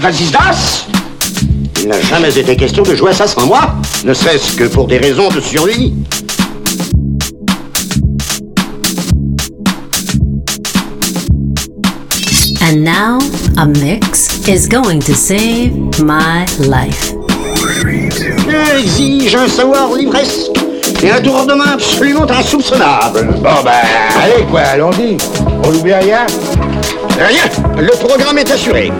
Vas-y, das Il n'a jamais été question de jouer à ça sans moi, ne serait-ce que pour des raisons de survie. And now, a mix is going to save my life. Exige un savoir livresque et un tour de main absolument insoupçonnable. Bon ben, allez quoi, allons-y. On n'oublie rien? Rien, le programme est assuré.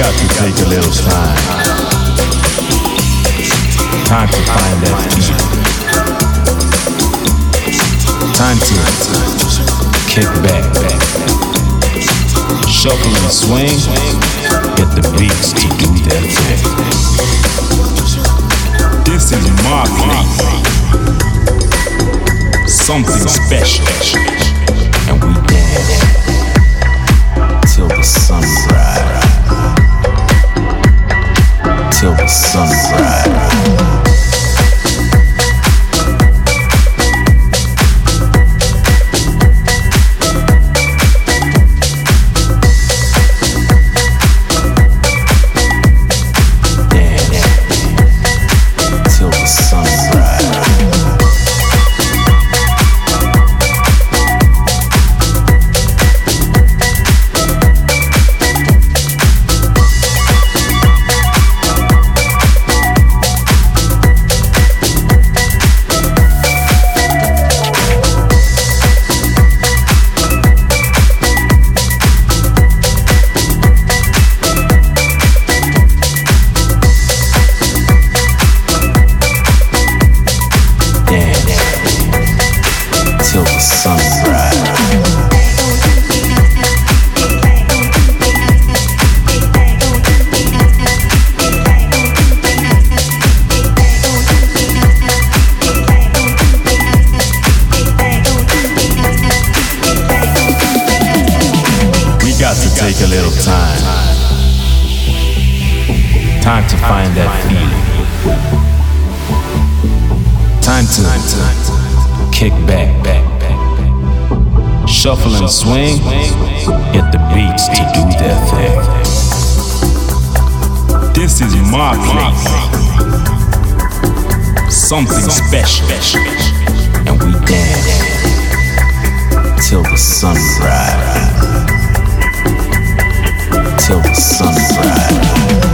Got to take a little time. Time to find that feeling. Time to kick back, shuffle and swing. Get the beats to do their thing. This is my place. Something special, and we dance till the sunrise. Till the sunrise. Find that feeling. Time to kick back, back, back. Shuffle and swing. Get the beats to do their thing. This is my place. Something special. And we dance till the sunrise. Till the sunrise.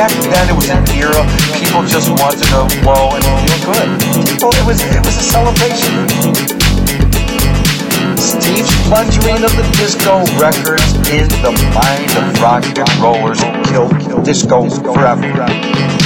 Back then it was an era people just wanted to blow and feel good. People, it was it was a celebration. Steve's plunging of the disco records in the mind of rock and rollers killed disco forever.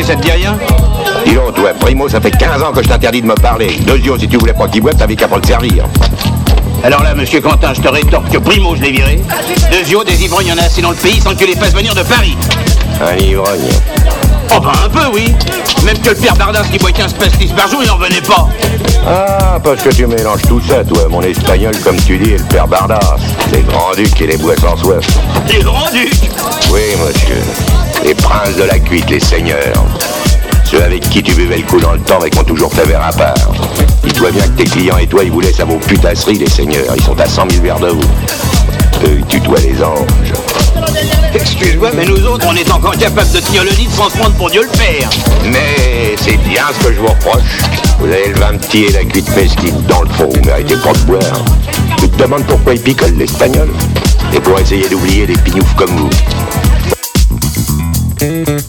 12 verres cassés, ça te dit rien? Dis donc, toi, Primo, ça fait 15 ans que je t'interdis de me parler. Deuxio, si tu voulais pas qu'il boive, t'avais qu'à pas le servir. Alors là, monsieur Quentin, je te rétorque que Primo, je l'ai viré. Deuxio, des ivrognes, il y en a assez dans le pays sans que tu les fasses venir de Paris. Un ivrogne. Oh ben un peu, oui. Même que le père Bardas qui boit 15 pastis par jour, il en venait pas. Ah, parce que tu mélanges tout ça, toi, mon espagnol, comme tu dis, et le père Bardas. Les grands-ducs et les bois sans soif. Les grands-ducs? Oui, monsieur. Les princes de la cuite, les seigneurs. Ceux avec qui tu buvais le coup dans le temps et qui ont toujours fait verre à part. Dis-toi bien que tes clients et toi, ils vous laissent à vos putasseries, les seigneurs. Ils sont à 100 000 verres de vous. Eux, ils tutoient les anges. Excuse-moi, mais nous autres, on est encore capables de tenir le lit sans se prendre pour Dieu le Père. Mais c'est bien ce que je vous reproche. Vous avez le vin petit et la cuite mesquine. Dans le fond, vous méritez pas de boire. Tu te demandes pourquoi ils picolent l'espagnol Et pour essayer d'oublier des pignoufs comme vous. Mm-hmm.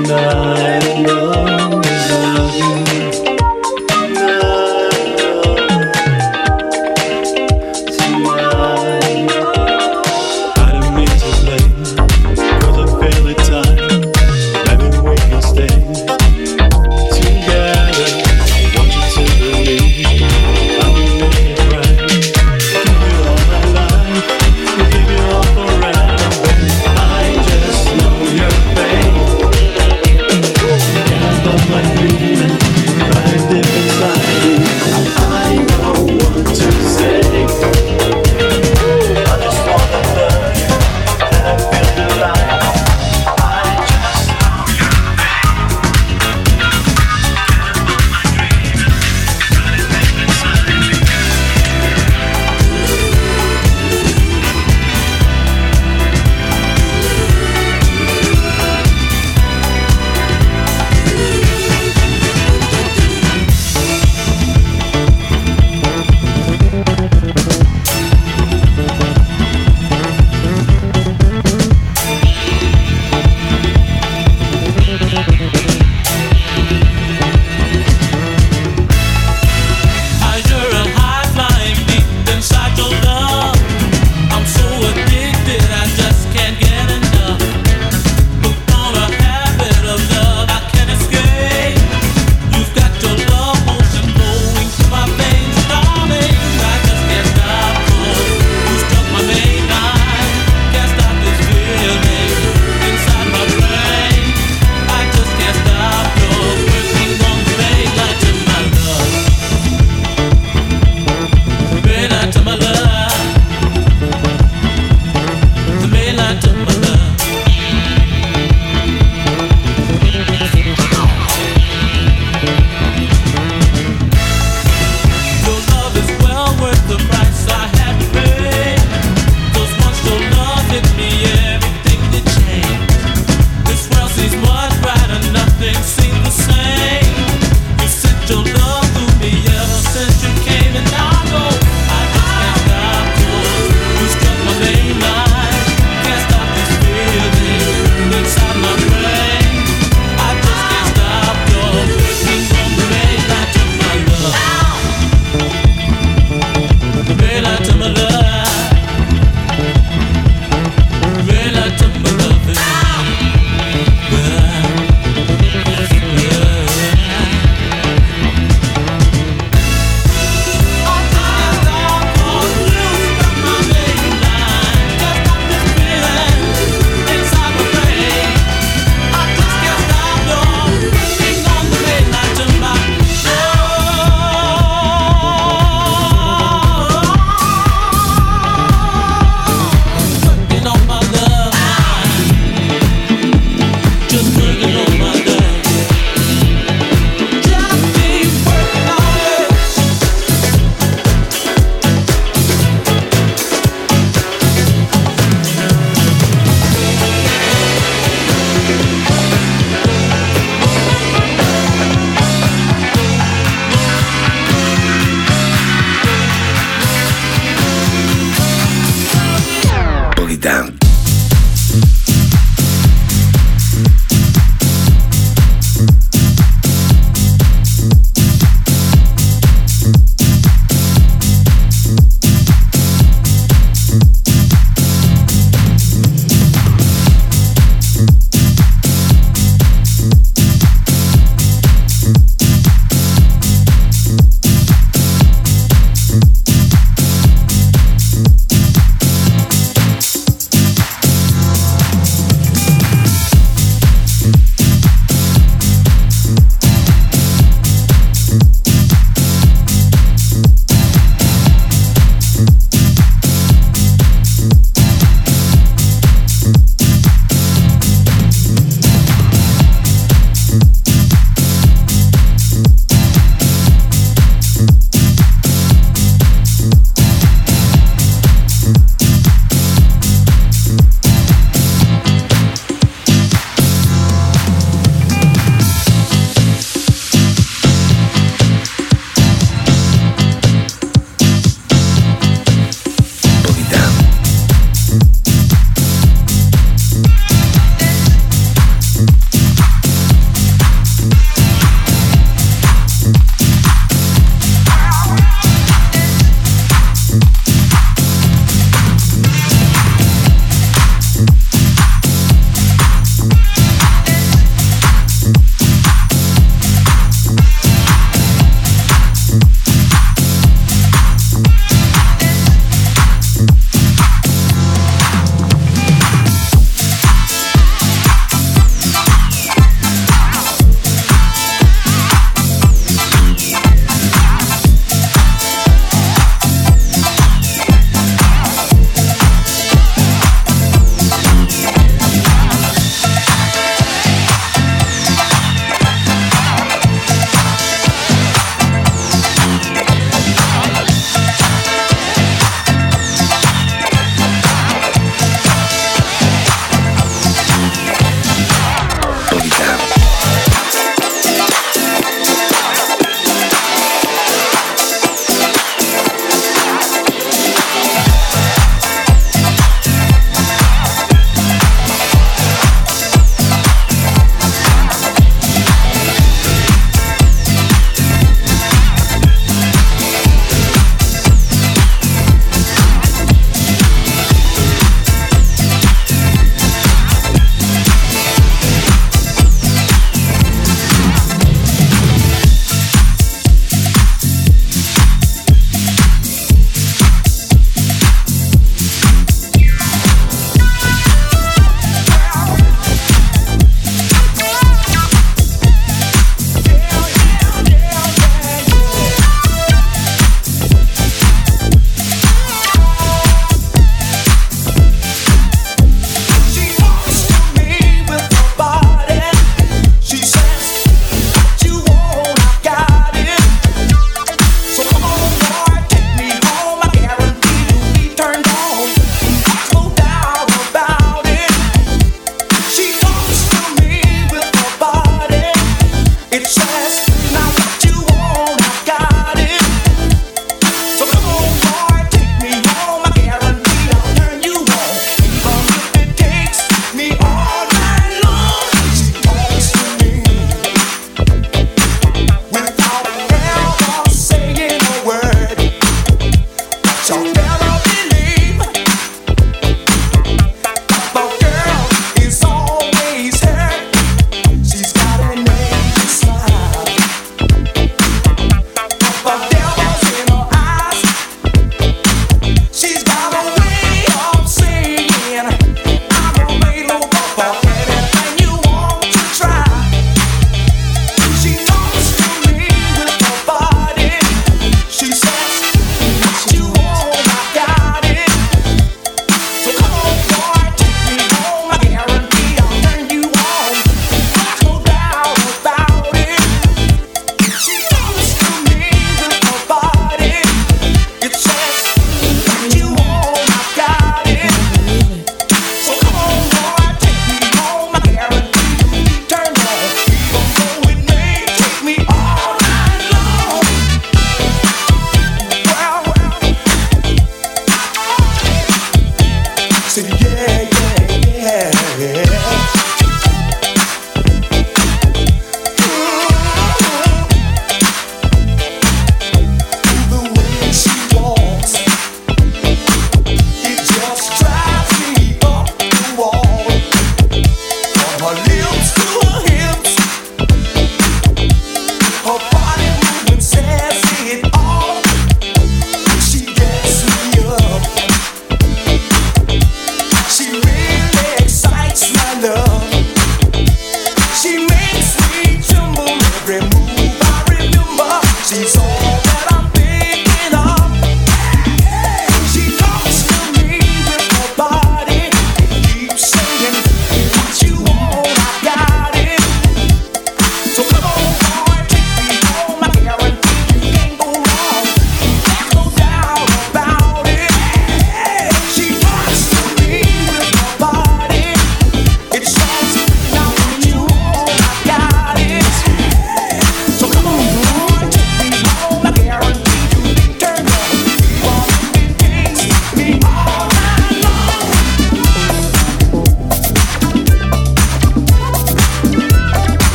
night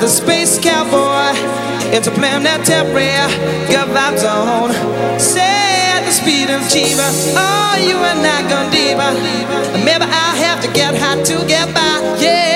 the space cowboy, into planet interplanetary, good vibes on. Say at the speed of Jeeva, oh, you and I gon' diva. Maybe I'll have to get high to get by, yeah.